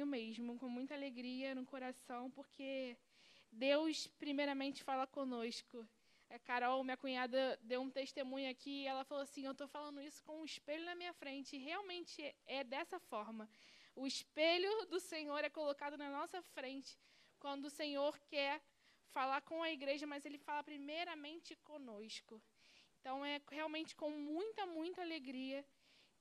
eu venho mesmo com muita alegria no coração, porque Deus, primeiramente, fala conosco. A Carol, minha cunhada, deu um testemunho aqui e ela falou assim: Eu estou falando isso com um espelho na minha frente. E realmente é dessa forma. O espelho do Senhor é colocado na nossa frente quando o Senhor quer falar com a igreja, mas Ele fala primeiramente conosco. Então é realmente com muita, muita alegria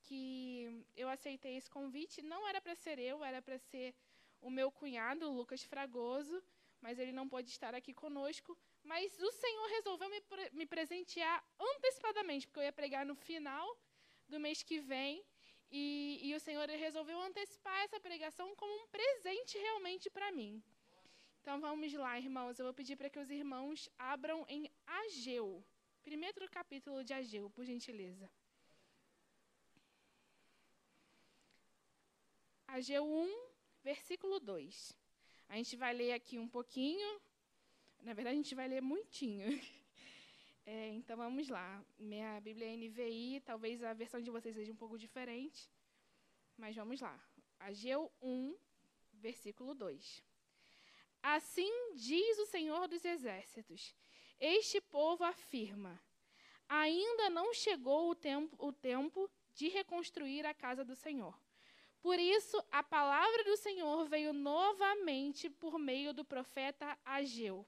que eu aceitei esse convite. Não era para ser eu, era para ser o meu cunhado, Lucas Fragoso, mas ele não pôde estar aqui conosco. Mas o Senhor resolveu me, me presentear antecipadamente, porque eu ia pregar no final do mês que vem. E, e o Senhor resolveu antecipar essa pregação como um presente realmente para mim. Então vamos lá, irmãos. Eu vou pedir para que os irmãos abram em Ageu. Primeiro capítulo de Ageu, por gentileza. Ageu 1, versículo 2. A gente vai ler aqui um pouquinho. Na verdade, a gente vai ler muitinho. É, então vamos lá. Minha Bíblia é NVI, talvez a versão de vocês seja um pouco diferente. Mas vamos lá. Ageu 1, versículo 2. Assim diz o Senhor dos Exércitos: Este povo afirma: Ainda não chegou o tempo, o tempo de reconstruir a casa do Senhor. Por isso, a palavra do Senhor veio novamente por meio do profeta Ageu.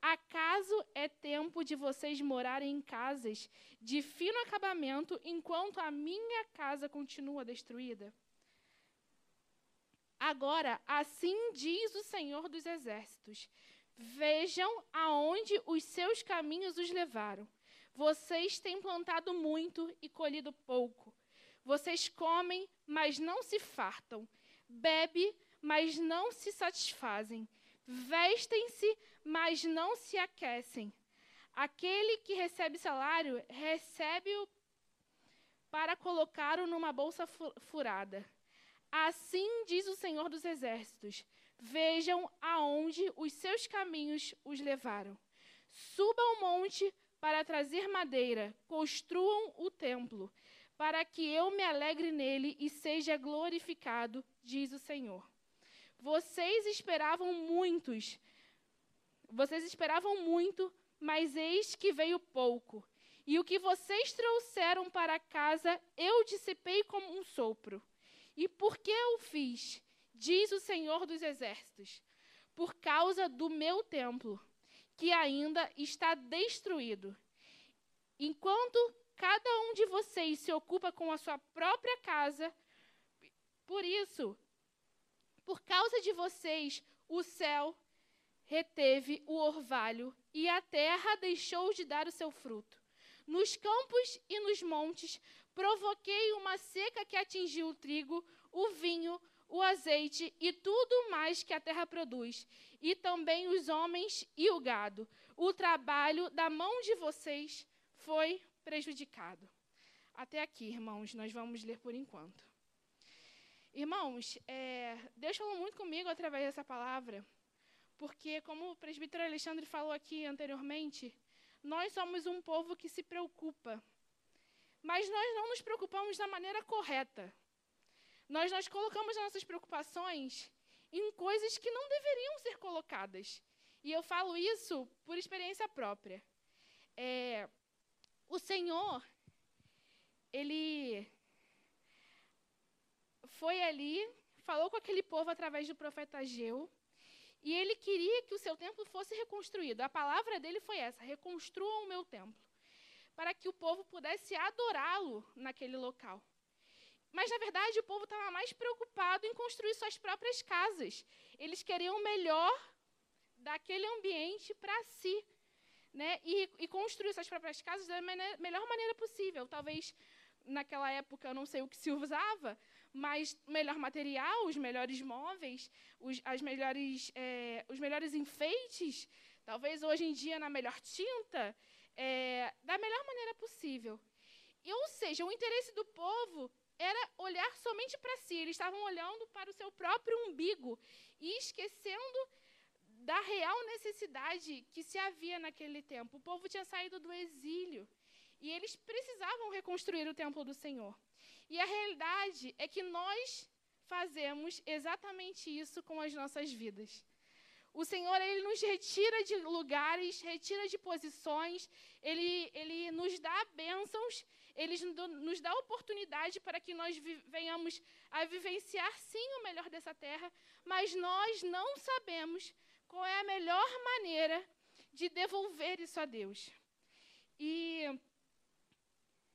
Acaso é tempo de vocês morarem em casas de fino acabamento enquanto a minha casa continua destruída? Agora, assim diz o Senhor dos Exércitos: Vejam aonde os seus caminhos os levaram. Vocês têm plantado muito e colhido pouco. Vocês comem, mas não se fartam. Bebe, mas não se satisfazem. Vestem-se, mas não se aquecem. Aquele que recebe salário, recebe-o para colocá-lo numa bolsa furada. Assim diz o Senhor dos Exércitos: Vejam aonde os seus caminhos os levaram. Subam ao monte para trazer madeira, construam o templo para que eu me alegre nele e seja glorificado, diz o Senhor. Vocês esperavam muitos, vocês esperavam muito, mas eis que veio pouco. E o que vocês trouxeram para casa, eu dissipei como um sopro. E por que eu fiz? Diz o Senhor dos Exércitos. Por causa do meu templo, que ainda está destruído. Enquanto Cada um de vocês se ocupa com a sua própria casa. Por isso, por causa de vocês, o céu reteve o orvalho e a terra deixou de dar o seu fruto. Nos campos e nos montes provoquei uma seca que atingiu o trigo, o vinho, o azeite e tudo mais que a terra produz, e também os homens e o gado. O trabalho da mão de vocês foi prejudicado. Até aqui, irmãos, nós vamos ler por enquanto. Irmãos, é, Deus falou muito comigo através dessa palavra, porque, como o presbítero Alexandre falou aqui anteriormente, nós somos um povo que se preocupa, mas nós não nos preocupamos da maneira correta. Nós, nós colocamos nossas preocupações em coisas que não deveriam ser colocadas. E eu falo isso por experiência própria. É, o Senhor, ele foi ali, falou com aquele povo através do profeta Ageu, e ele queria que o seu templo fosse reconstruído. A palavra dele foi essa: reconstruam o meu templo, para que o povo pudesse adorá-lo naquele local. Mas, na verdade, o povo estava mais preocupado em construir suas próprias casas. Eles queriam o melhor daquele ambiente para si né, e, e construir suas próprias casas da maneira, melhor maneira possível. Talvez naquela época eu não sei o que se usava, mas melhor material, os melhores móveis, os, as melhores, é, os melhores enfeites, talvez hoje em dia na melhor tinta, é, da melhor maneira possível. E, ou seja, o interesse do povo era olhar somente para si. Eles estavam olhando para o seu próprio umbigo e esquecendo da real necessidade que se havia naquele tempo. O povo tinha saído do exílio e eles precisavam reconstruir o templo do Senhor. E a realidade é que nós fazemos exatamente isso com as nossas vidas. O Senhor, Ele nos retira de lugares, retira de posições, Ele, ele nos dá bênçãos, Ele nos dá oportunidade para que nós venhamos a vivenciar, sim, o melhor dessa terra, mas nós não sabemos qual é a melhor maneira de devolver isso a Deus. E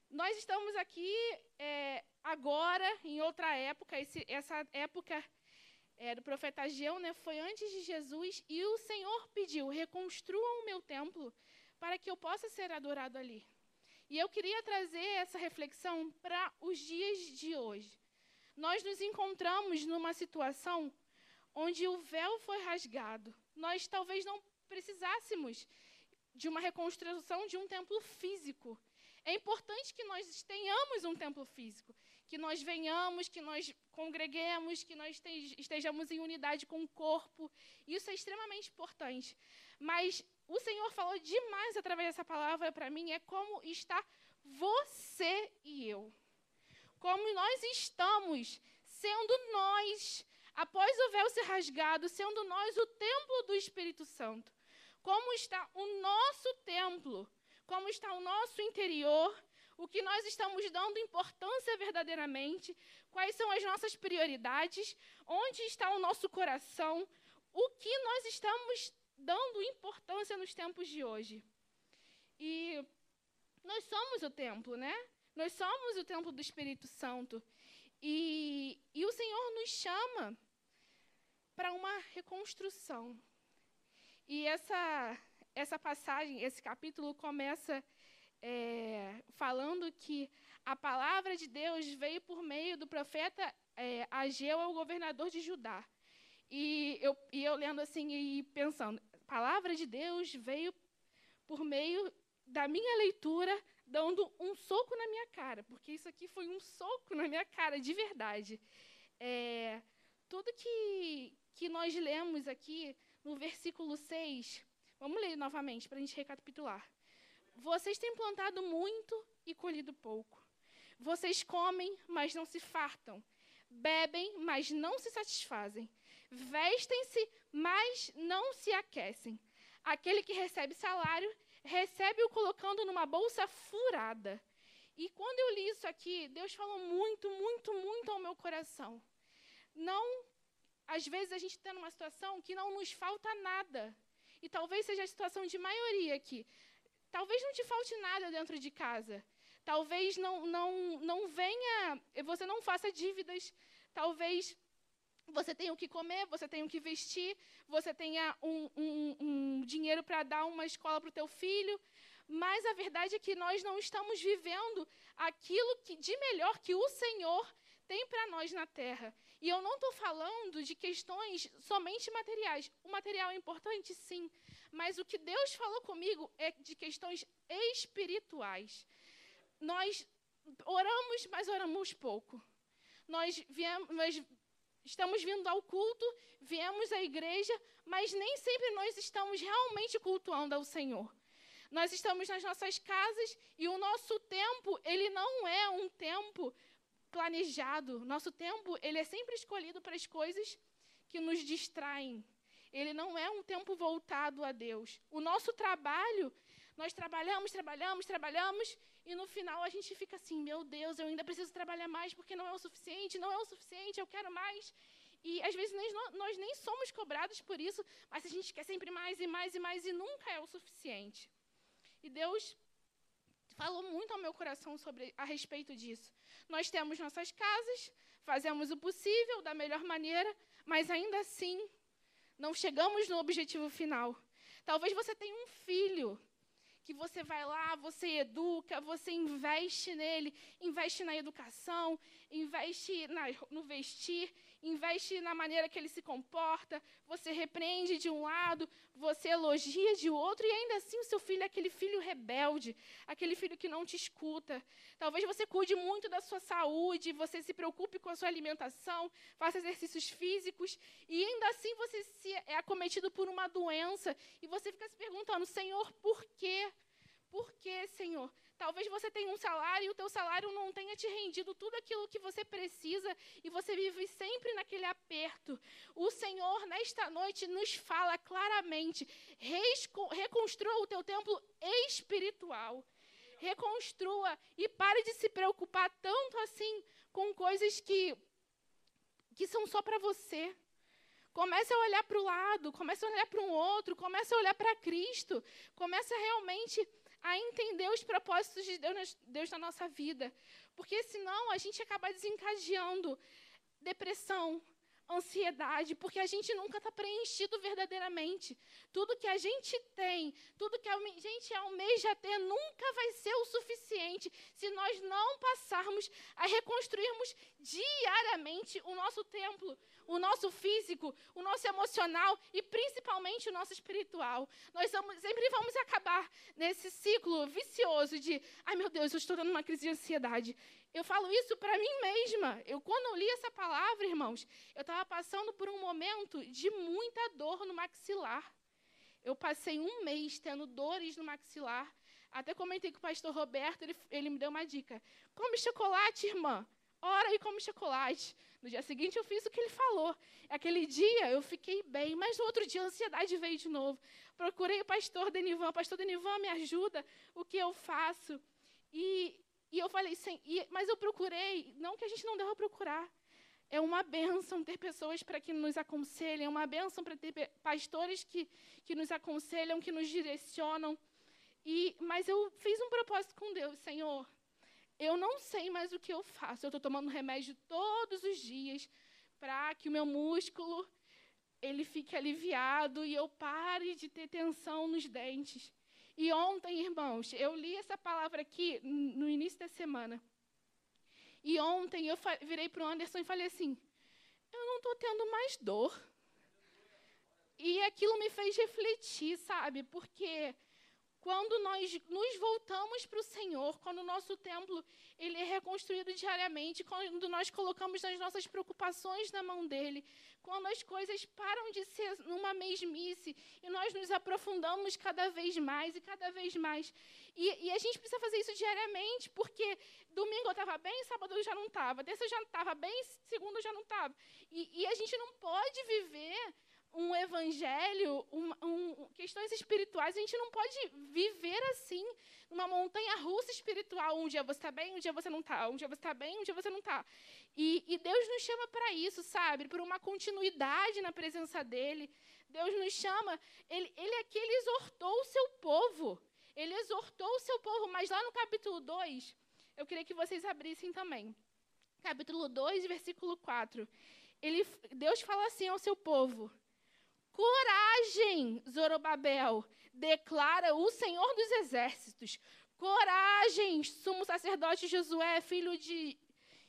nós estamos aqui é, agora, em outra época, esse, essa época é, do profeta Ageu, né, foi antes de Jesus, e o Senhor pediu: reconstruam o meu templo para que eu possa ser adorado ali. E eu queria trazer essa reflexão para os dias de hoje. Nós nos encontramos numa situação onde o véu foi rasgado. Nós talvez não precisássemos de uma reconstrução de um templo físico. É importante que nós tenhamos um templo físico que nós venhamos, que nós congreguemos, que nós estejamos em unidade com o corpo. Isso é extremamente importante. Mas o Senhor falou demais através dessa palavra para mim, é como está você e eu. Como nós estamos sendo nós, após o véu ser rasgado, sendo nós o templo do Espírito Santo. Como está o nosso templo, como está o nosso interior, o que nós estamos dando importância verdadeiramente, quais são as nossas prioridades, onde está o nosso coração, o que nós estamos dando importância nos tempos de hoje. E nós somos o templo, né? Nós somos o templo do Espírito Santo. E, e o Senhor nos chama para uma reconstrução. E essa, essa passagem, esse capítulo começa é, falando que a palavra de Deus veio por meio do profeta é, Ageu ao governador de Judá. E eu, e eu lendo assim e pensando, a palavra de Deus veio por meio da minha leitura, dando um soco na minha cara, porque isso aqui foi um soco na minha cara, de verdade. É, nós lemos aqui no versículo 6, vamos ler novamente para a gente recapitular. Vocês têm plantado muito e colhido pouco. Vocês comem, mas não se fartam. Bebem, mas não se satisfazem. Vestem-se, mas não se aquecem. Aquele que recebe salário, recebe-o colocando numa bolsa furada. E quando eu li isso aqui, Deus falou muito, muito, muito ao meu coração. Não, às vezes a gente está numa situação que não nos falta nada. E talvez seja a situação de maioria aqui. Talvez não te falte nada dentro de casa. Talvez não, não, não venha, você não faça dívidas. Talvez você tenha o que comer, você tenha o que vestir, você tenha um, um, um dinheiro para dar uma escola para o teu filho. Mas a verdade é que nós não estamos vivendo aquilo que, de melhor que o Senhor tem para nós na terra. E eu não estou falando de questões somente materiais. O material é importante, sim. Mas o que Deus falou comigo é de questões espirituais. Nós oramos, mas oramos pouco. Nós, viemos, nós estamos vindo ao culto, viemos à igreja, mas nem sempre nós estamos realmente cultuando ao Senhor. Nós estamos nas nossas casas e o nosso tempo, ele não é um tempo planejado. Nosso tempo, ele é sempre escolhido para as coisas que nos distraem, ele não é um tempo voltado a Deus. O nosso trabalho, nós trabalhamos, trabalhamos, trabalhamos, e no final a gente fica assim: meu Deus, eu ainda preciso trabalhar mais porque não é o suficiente, não é o suficiente, eu quero mais. E às vezes nós, nós nem somos cobrados por isso, mas a gente quer sempre mais e mais e mais e nunca é o suficiente. E Deus falou muito ao meu coração sobre a respeito disso. Nós temos nossas casas, fazemos o possível da melhor maneira, mas ainda assim não chegamos no objetivo final. Talvez você tenha um filho que você vai lá, você educa, você investe nele, investe na educação, investe na, no vestir, investe na maneira que ele se comporta, você repreende de um lado, você elogia de outro, e ainda assim o seu filho é aquele filho rebelde, aquele filho que não te escuta. Talvez você cuide muito da sua saúde, você se preocupe com a sua alimentação, faça exercícios físicos, e ainda assim você é acometido por uma doença, e você fica se perguntando, Senhor, por quê? Por quê, Senhor? Talvez você tenha um salário e o teu salário não tenha te rendido tudo aquilo que você precisa e você vive sempre aperto. O Senhor, nesta noite, nos fala claramente: reconstrua o teu templo espiritual. Reconstrua e pare de se preocupar tanto assim com coisas que, que são só para você. Comece a olhar para o lado, comece a olhar para um outro, comece a olhar para Cristo, comece realmente a entender os propósitos de Deus, Deus na nossa vida. Porque senão a gente acaba desencadeando depressão, ansiedade, porque a gente nunca está preenchido verdadeiramente. Tudo que a gente tem, tudo que a gente almeja ter, nunca vai ser o suficiente se nós não passarmos a reconstruirmos diariamente o nosso templo, o nosso físico, o nosso emocional e principalmente o nosso espiritual. Nós vamos, sempre vamos acabar nesse ciclo vicioso de, ai meu Deus, eu estou tendo uma crise de ansiedade. Eu falo isso para mim mesma. Eu quando eu li essa palavra, irmãos, eu estava passando por um momento de muita dor no maxilar. Eu passei um mês tendo dores no maxilar. Até comentei com o pastor Roberto, ele, ele me deu uma dica. Come chocolate, irmã. Ora e come chocolate. No dia seguinte eu fiz o que ele falou. Aquele dia eu fiquei bem, mas no outro dia a ansiedade veio de novo. Procurei o pastor Denivan, pastor Denivan, me ajuda, o que eu faço? E, e eu falei, sim, e, mas eu procurei, não que a gente não deva procurar. É uma bênção ter pessoas para que nos aconselhem, é uma bênção para ter pastores que, que nos aconselham, que nos direcionam. E, mas eu fiz um propósito com Deus, Senhor, eu não sei mais o que eu faço. Eu estou tomando remédio todos os dias para que o meu músculo ele fique aliviado e eu pare de ter tensão nos dentes. E ontem, irmãos, eu li essa palavra aqui no início da semana. E ontem eu virei para o Anderson e falei assim: eu não estou tendo mais dor. E aquilo me fez refletir, sabe? Porque quando nós nos voltamos para o Senhor, quando o nosso templo ele é reconstruído diariamente, quando nós colocamos as nossas preocupações na mão dele, quando as coisas param de ser numa mesmice e nós nos aprofundamos cada vez mais e cada vez mais. E, e a gente precisa fazer isso diariamente, porque domingo eu estava bem, sábado eu já não estava, terça eu já estava bem, segundo eu já não estava. E, e a gente não pode viver um evangelho, um, um, questões espirituais, a gente não pode viver assim, numa montanha russa espiritual. Um dia você está bem, um dia você não está. Um dia você está bem, um dia você não está. E, e, Deus nos chama para isso, sabe? Por uma continuidade na presença dEle. Deus nos chama. Ele, ele é que ele exortou o seu povo. Ele exortou o seu povo. Mas lá no capítulo 2, eu queria que vocês abrissem também. Capítulo 2, versículo 4. Ele, Deus fala assim ao seu povo: Coragem, Zorobabel, declara o Senhor dos Exércitos. Coragem, sumo sacerdote Josué, filho de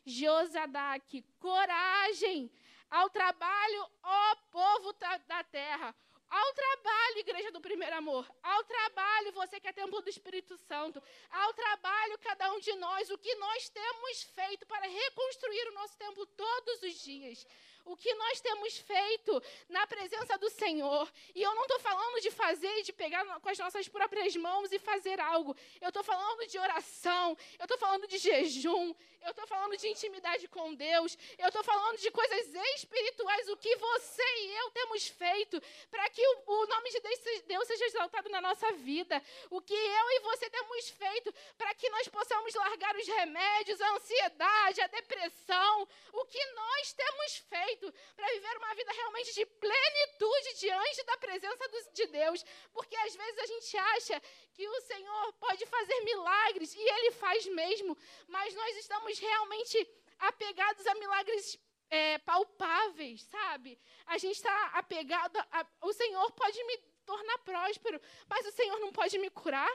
Josadaque. Coragem ao trabalho, ó povo da terra. Ao trabalho, igreja do primeiro amor. Ao trabalho, você que é templo do Espírito Santo. Ao trabalho, cada um de nós, o que nós temos feito para reconstruir o nosso templo todos os dias o que nós temos feito na presença do Senhor. E eu não estou falando de fazer e de pegar com as nossas próprias mãos e fazer algo. Eu estou falando de oração, eu estou falando de jejum, eu estou falando de intimidade com Deus, eu estou falando de coisas espirituais, o que você e eu temos feito para que o, o, nome de Deus seja exaltado na nossa vida. O que eu e você temos feito para que nós possamos largar os remédios, a ansiedade, a depressão. O que nós temos feito para viver uma vida realmente de plenitude diante da presença de Deus. Porque às vezes a gente acha que o Senhor pode fazer milagres, e Ele faz mesmo, mas nós estamos realmente apegados a milagres é, palpáveis, sabe? A gente está apegado. A, o Senhor pode me tornar próspero, mas o Senhor não pode me curar.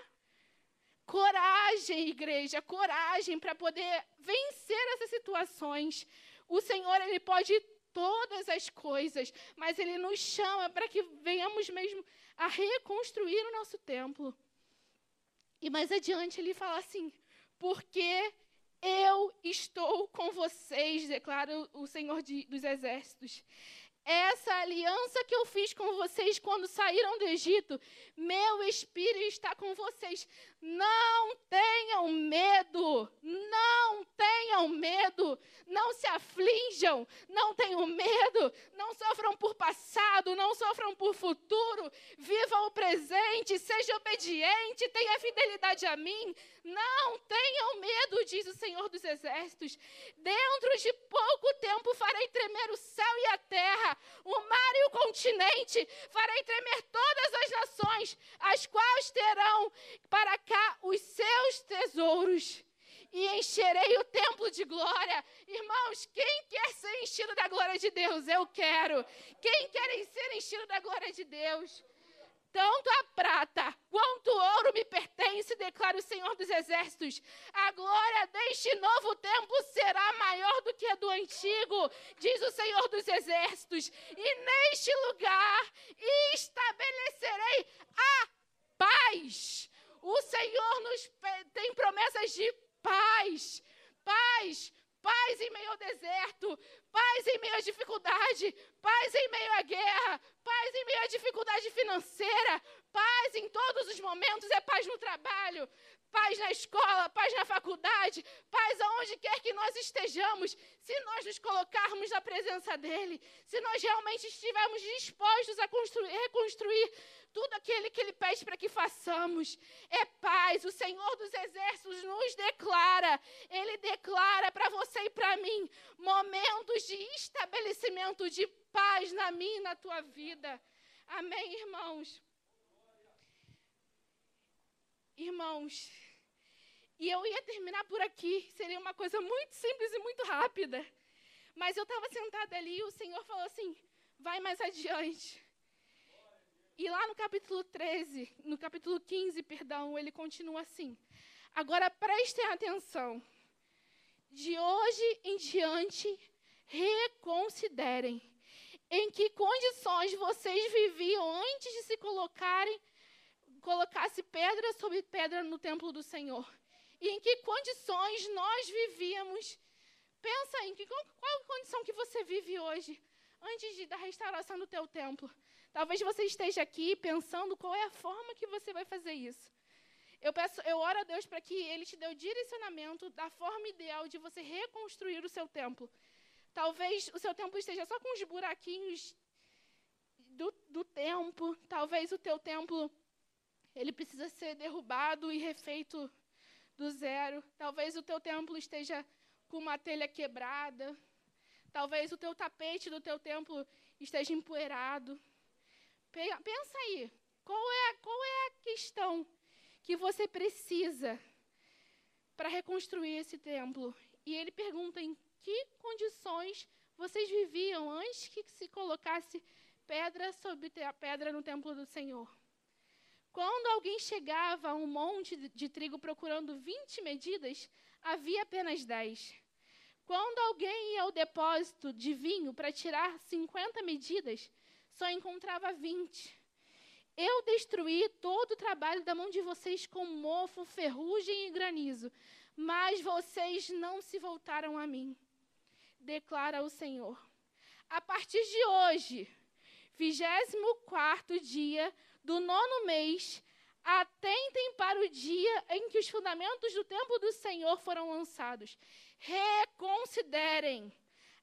Coragem, igreja, coragem para poder vencer essas situações. O Senhor, Ele pode todas as coisas, mas Ele nos chama para que venhamos mesmo a reconstruir o nosso templo. E mais adiante ele fala assim: porque eu estou com vocês, declara o Senhor de, dos Exércitos. Essa aliança que eu fiz com vocês quando saíram do Egito, meu espírito está com vocês. Não tenham medo, não tenham medo, não se aflijam, não tenham medo, não sofram por passado, não sofram por futuro, vivam o presente, seja obediente, tenha fidelidade a mim. Não tenham medo, diz o Senhor dos Exércitos. Dentro de pouco tempo farei tremer o céu e a terra, o mar e o continente, farei tremer todas as nações, as quais terão para cá os seus tesouros. E encherei o templo de glória. Irmãos, quem quer ser enchido da glória de Deus? Eu quero. Quem quer ser enchido da glória de Deus? Tanto a prata quanto o ouro me pertence, declara o Senhor dos Exércitos. A glória deste novo templo será maior do que a do antigo, diz o Senhor dos Exércitos. E neste lugar estabelecerei a paz. O Senhor nos tem promessas de paz. Paz, paz em meio ao deserto, paz em meio à dificuldade, paz em meio à guerra, paz em meio à dificuldade financeira, paz em todos os momentos, é paz no trabalho, paz na escola, paz na faculdade, paz aonde quer que nós estejamos, se nós nos colocarmos na presença dEle, se nós realmente estivermos dispostos a construir, reconstruir tudo aquilo que Ele pede para que façamos. É paz. O Senhor dos Exércitos nos declara, Ele declara para você e para mim momentos de estabelecimento de paz na minha e na tua vida. Amém, irmãos? Irmãos, e eu ia terminar por aqui, seria uma coisa muito simples e muito rápida. Mas eu estava sentada ali e o Senhor falou assim: vai mais adiante. E lá no capítulo 13, no capítulo 15, perdão, ele continua assim: Agora prestem atenção. De hoje em diante, reconsiderem em que condições vocês viviam antes de se colocarem, colocasse pedra sobre pedra no templo do Senhor. E em que condições nós vivíamos. Pensa em que, qual, qual condição que você vive hoje, antes de, da restauração do teu templo. Talvez você esteja aqui pensando qual é a forma que você vai fazer isso. Eu, peço, eu oro a Deus para que Ele te dê o direcionamento da forma ideal de você reconstruir o seu templo. Talvez o seu templo esteja só com os buraquinhos do, do tempo. Talvez o teu templo ele precisa ser derrubado e refeito do zero. Talvez o teu templo esteja com uma telha quebrada. Talvez o teu tapete do teu templo esteja empoeirado. Pensa aí, qual é, a, qual é a questão que você precisa para reconstruir esse templo? E ele pergunta em que condições vocês viviam antes que se colocasse pedra sobre pedra no templo do Senhor. Quando alguém chegava a um monte de trigo procurando 20 medidas, havia apenas 10. Quando alguém ia ao depósito de vinho para tirar 50 medidas, só encontrava 20. Eu destruí todo o trabalho da mão de vocês com mofo, ferrugem e granizo, mas vocês não se voltaram a mim declara o Senhor. A partir de hoje, 24 dia do nono mês, atentem para o dia em que os fundamentos do templo do Senhor foram lançados. Reconsiderem.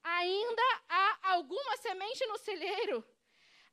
Ainda há alguma semente no celeiro?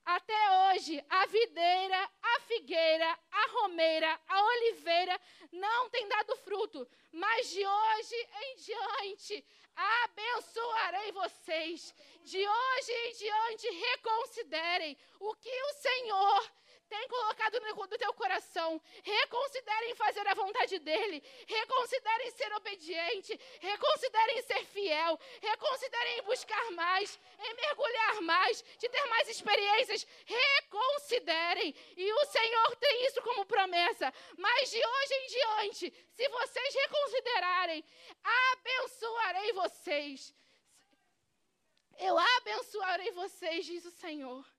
Até hoje, a videira, a figueira, a romeira, a oliveira não têm dado fruto, mas de hoje em diante abençoarei vocês. De hoje em diante, reconsiderem o que o Senhor tem colocado no teu coração. Reconsiderem fazer a vontade dele. Reconsiderem ser obediente. Reconsiderem ser fiel. Reconsiderem em buscar mais, em mergulhar mais, de ter mais experiências. Reconsiderem. E o Senhor tem isso como promessa. Mas de hoje em diante, se vocês reconsiderarem, abençoarei vocês. Eu abençoarei vocês, diz o Senhor.